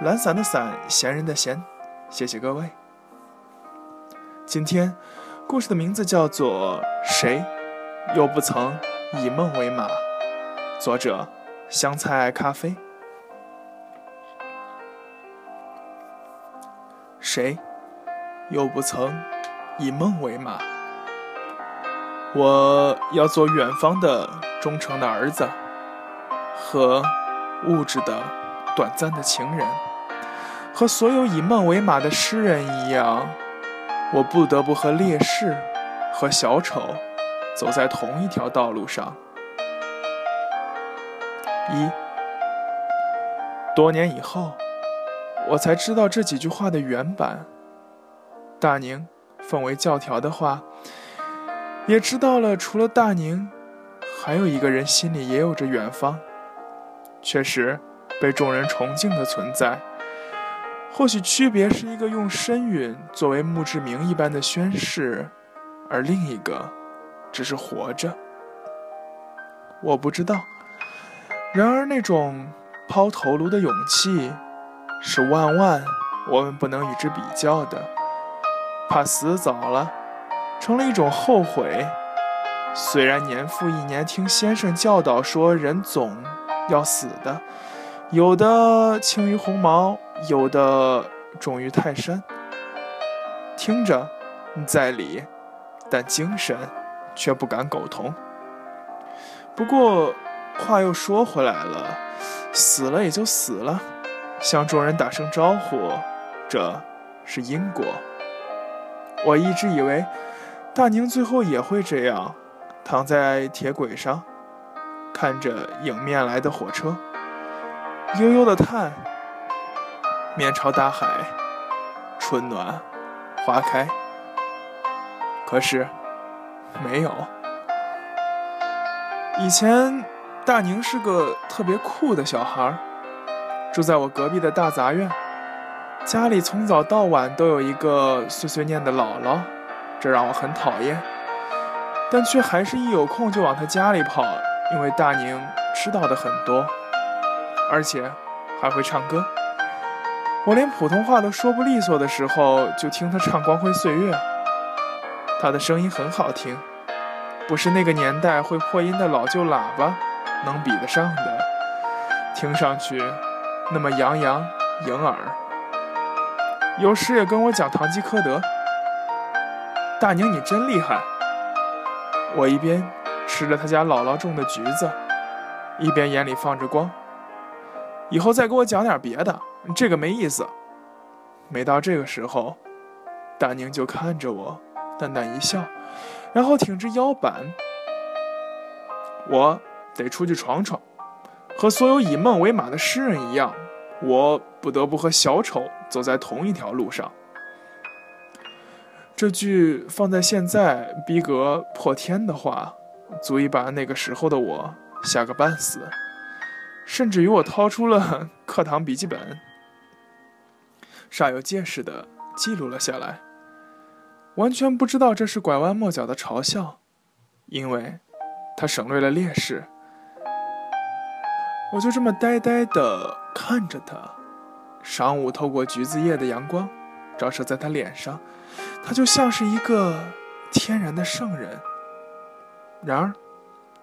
懒散的散，闲人的闲，谢谢各位。今天故事的名字叫做《谁又不曾以梦为马》，作者香菜咖啡。谁又不曾以梦为马？我要做远方的忠诚的儿子，和物质的短暂的情人。和所有以梦为马的诗人一样，我不得不和烈士和小丑走在同一条道路上。一多年以后，我才知道这几句话的原版。大宁奉为教条的话，也知道了，除了大宁，还有一个人心里也有着远方，确实被众人崇敬的存在。或许区别是一个用身陨作为墓志铭一般的宣誓，而另一个只是活着。我不知道。然而那种抛头颅的勇气，是万万我们不能与之比较的。怕死早了，成了一种后悔。虽然年复一年听先生教导说人总要死的，有的轻于鸿毛。有的重于泰山，听着在理，但精神却不敢苟同。不过话又说回来了，死了也就死了，向众人打声招呼，这是因果。我一直以为大宁最后也会这样，躺在铁轨上，看着迎面来的火车，悠悠的叹。面朝大海，春暖花开。可是没有。以前大宁是个特别酷的小孩，住在我隔壁的大杂院，家里从早到晚都有一个碎碎念的姥姥，这让我很讨厌，但却还是一有空就往他家里跑，因为大宁知道的很多，而且还会唱歌。我连普通话都说不利索的时候，就听他唱《光辉岁月》。他的声音很好听，不是那个年代会破音的老旧喇叭能比得上的。听上去那么洋洋盈耳。有时也跟我讲《堂吉诃德》。大宁，你真厉害！我一边吃着他家姥姥种的橘子，一边眼里放着光。以后再给我讲点别的。这个没意思。每到这个时候，大宁就看着我，淡淡一笑，然后挺直腰板。我得出去闯闯，和所有以梦为马的诗人一样，我不得不和小丑走在同一条路上。这句放在现在逼格破天的话，足以把那个时候的我吓个半死，甚至于我掏出了课堂笔记本。煞有介事的记录了下来，完全不知道这是拐弯抹角的嘲笑，因为他省略了劣势。我就这么呆呆的看着他，晌午透过橘子叶的阳光照射在他脸上，他就像是一个天然的圣人。然而，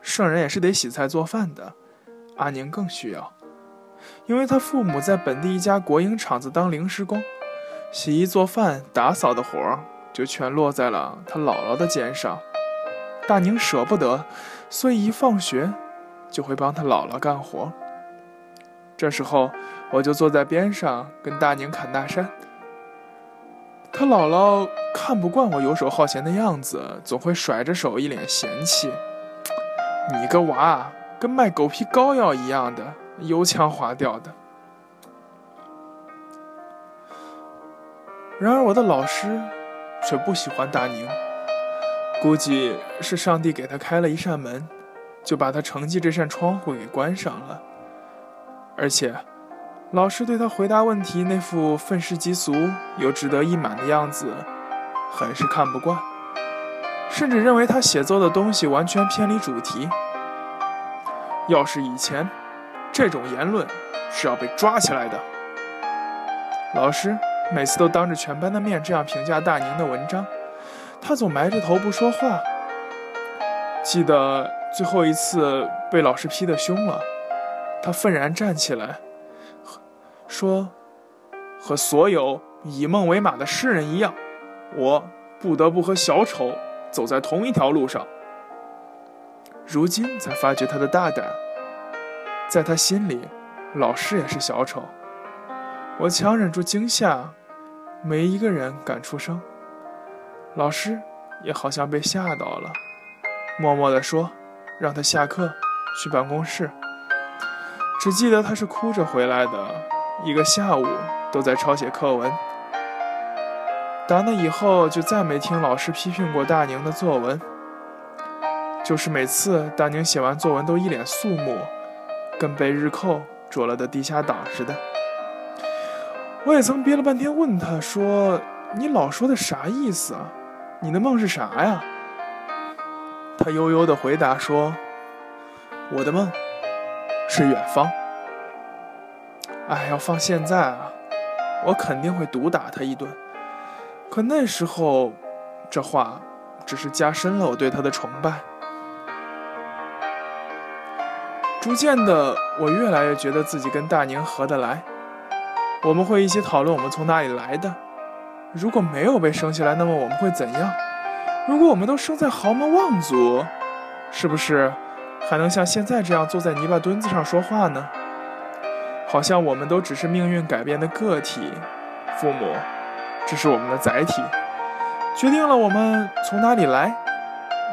圣人也是得洗菜做饭的，阿宁更需要。因为他父母在本地一家国营厂子当临时工，洗衣做饭、打扫的活儿就全落在了他姥姥的肩上。大宁舍不得，所以一放学就会帮他姥姥干活。这时候，我就坐在边上跟大宁侃大山。他姥姥看不惯我游手好闲的样子，总会甩着手，一脸嫌弃：“你个娃，跟卖狗皮膏药一样的。”油腔滑调的，然而我的老师却不喜欢大宁，估计是上帝给他开了一扇门，就把他成绩这扇窗户给关上了。而且，老师对他回答问题那副愤世嫉俗又志得意满的样子，很是看不惯，甚至认为他写作的东西完全偏离主题。要是以前，这种言论是要被抓起来的。老师每次都当着全班的面这样评价大宁的文章，他总埋着头不说话。记得最后一次被老师批得凶了，他愤然站起来，说：“和所有以梦为马的诗人一样，我不得不和小丑走在同一条路上。”如今才发觉他的大胆，在他心里，老师也是小丑。我强忍住惊吓，没一个人敢出声。老师也好像被吓到了，默默地说：“让他下课，去办公室。”只记得他是哭着回来的，一个下午都在抄写课文。打那以后，就再没听老师批评过大宁的作文。就是每次大宁写完作文，都一脸肃穆，跟被日寇捉了的地下党似的。我也曾憋了半天问他说：“你老说的啥意思啊？你的梦是啥呀？”他悠悠的回答说：“我的梦是远方。”哎，要放现在啊，我肯定会毒打他一顿。可那时候，这话只是加深了我对他的崇拜。逐渐的，我越来越觉得自己跟大宁合得来。我们会一起讨论我们从哪里来的。如果没有被生下来，那么我们会怎样？如果我们都生在豪门望族，是不是还能像现在这样坐在泥巴墩子上说话呢？好像我们都只是命运改变的个体，父母只是我们的载体，决定了我们从哪里来。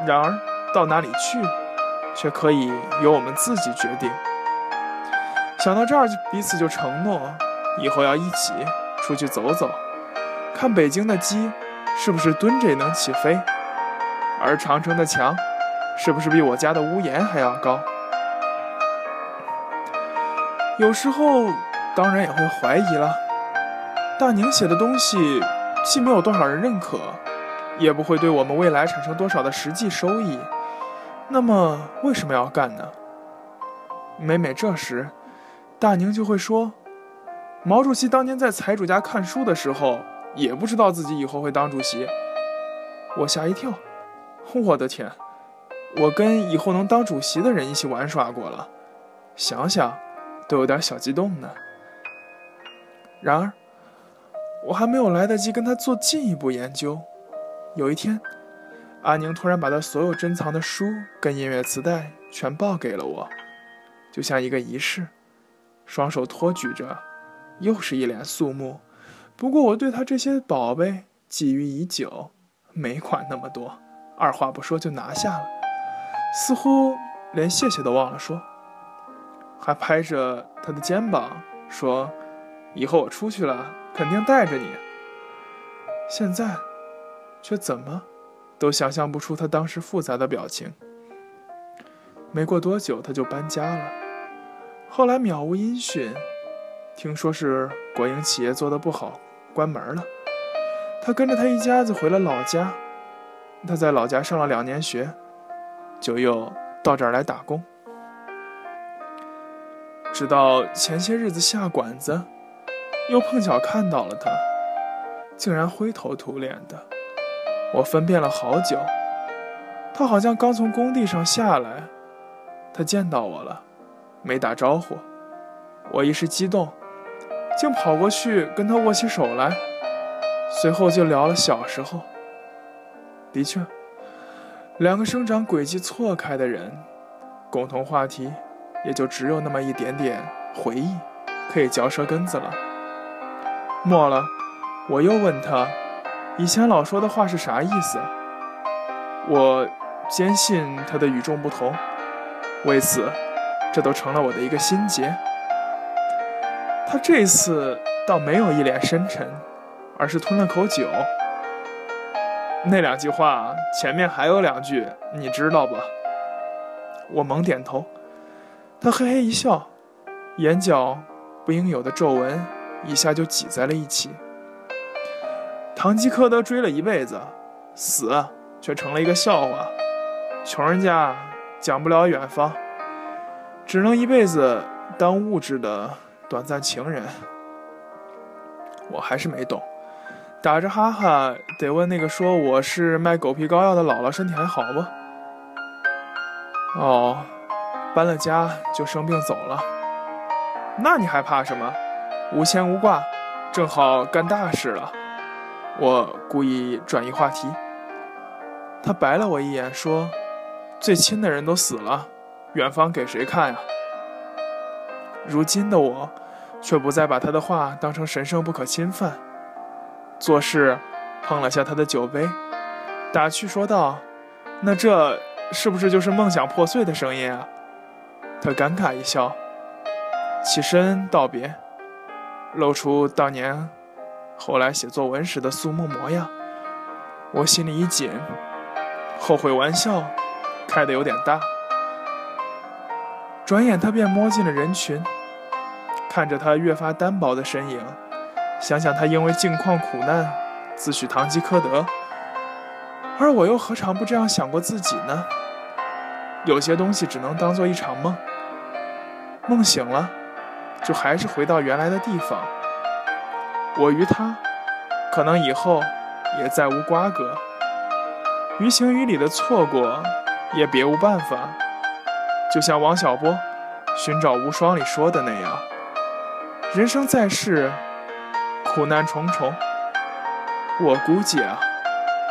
然而到哪里去，却可以由我们自己决定。想到这儿，彼此就承诺。以后要一起出去走走，看北京的鸡是不是蹲着也能起飞，而长城的墙是不是比我家的屋檐还要高？有时候当然也会怀疑了。大宁写的东西既没有多少人认可，也不会对我们未来产生多少的实际收益，那么为什么要干呢？每每这时，大宁就会说。毛主席当年在财主家看书的时候，也不知道自己以后会当主席。我吓一跳，我的天，我跟以后能当主席的人一起玩耍过了，想想都有点小激动呢。然而，我还没有来得及跟他做进一步研究，有一天，阿宁突然把他所有珍藏的书跟音乐磁带全抱给了我，就像一个仪式，双手托举着。又是一脸肃穆，不过我对他这些宝贝觊觎已久，没管那么多，二话不说就拿下了，似乎连谢谢都忘了说，还拍着他的肩膀说：“以后我出去了，肯定带着你。”现在，却怎么都想象不出他当时复杂的表情。没过多久，他就搬家了，后来渺无音讯。听说是国营企业做的不好，关门了。他跟着他一家子回了老家。他在老家上了两年学，就又到这儿来打工。直到前些日子下馆子，又碰巧看到了他，竟然灰头土脸的。我分辨了好久，他好像刚从工地上下来。他见到我了，没打招呼。我一时激动。竟跑过去跟他握起手来，随后就聊了小时候。的确，两个生长轨迹错开的人，共同话题也就只有那么一点点回忆，可以嚼舌根子了。末了，我又问他，以前老说的话是啥意思？我坚信他的与众不同，为此，这都成了我的一个心结。他这次倒没有一脸深沉，而是吞了口酒。那两句话前面还有两句，你知道吧？我猛点头。他嘿嘿一笑，眼角不应有的皱纹一下就挤在了一起。堂吉诃德追了一辈子，死却成了一个笑话。穷人家讲不了远方，只能一辈子当物质的短暂情人。我还是没懂，打着哈哈得问那个说我是卖狗皮膏药的姥姥身体还好不？哦，搬了家就生病走了。那你还怕什么？无牵无挂，正好干大事了。我故意转移话题。他白了我一眼，说：“最亲的人都死了，远方给谁看呀？”如今的我，却不再把他的话当成神圣不可侵犯。做事碰了下他的酒杯，打趣说道：“那这是不是就是梦想破碎的声音啊？”他尴尬一笑，起身道别，露出当年。后来写作文时的肃穆模样，我心里一紧，后悔玩笑开得有点大。转眼他便摸进了人群，看着他越发单薄的身影，想想他因为境况苦难自诩堂吉诃德，而我又何尝不这样想过自己呢？有些东西只能当做一场梦，梦醒了，就还是回到原来的地方。我与他，可能以后也再无瓜葛。于情于理的错过，也别无办法。就像王小波《寻找无双》里说的那样：“人生在世，苦难重重。我估计啊，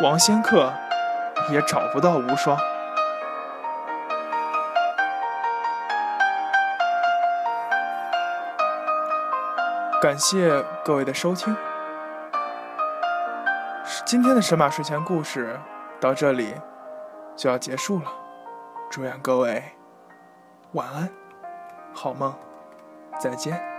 王仙客也找不到无双。”感谢各位的收听，今天的神马睡前故事到这里就要结束了。祝愿各位晚安，好梦，再见。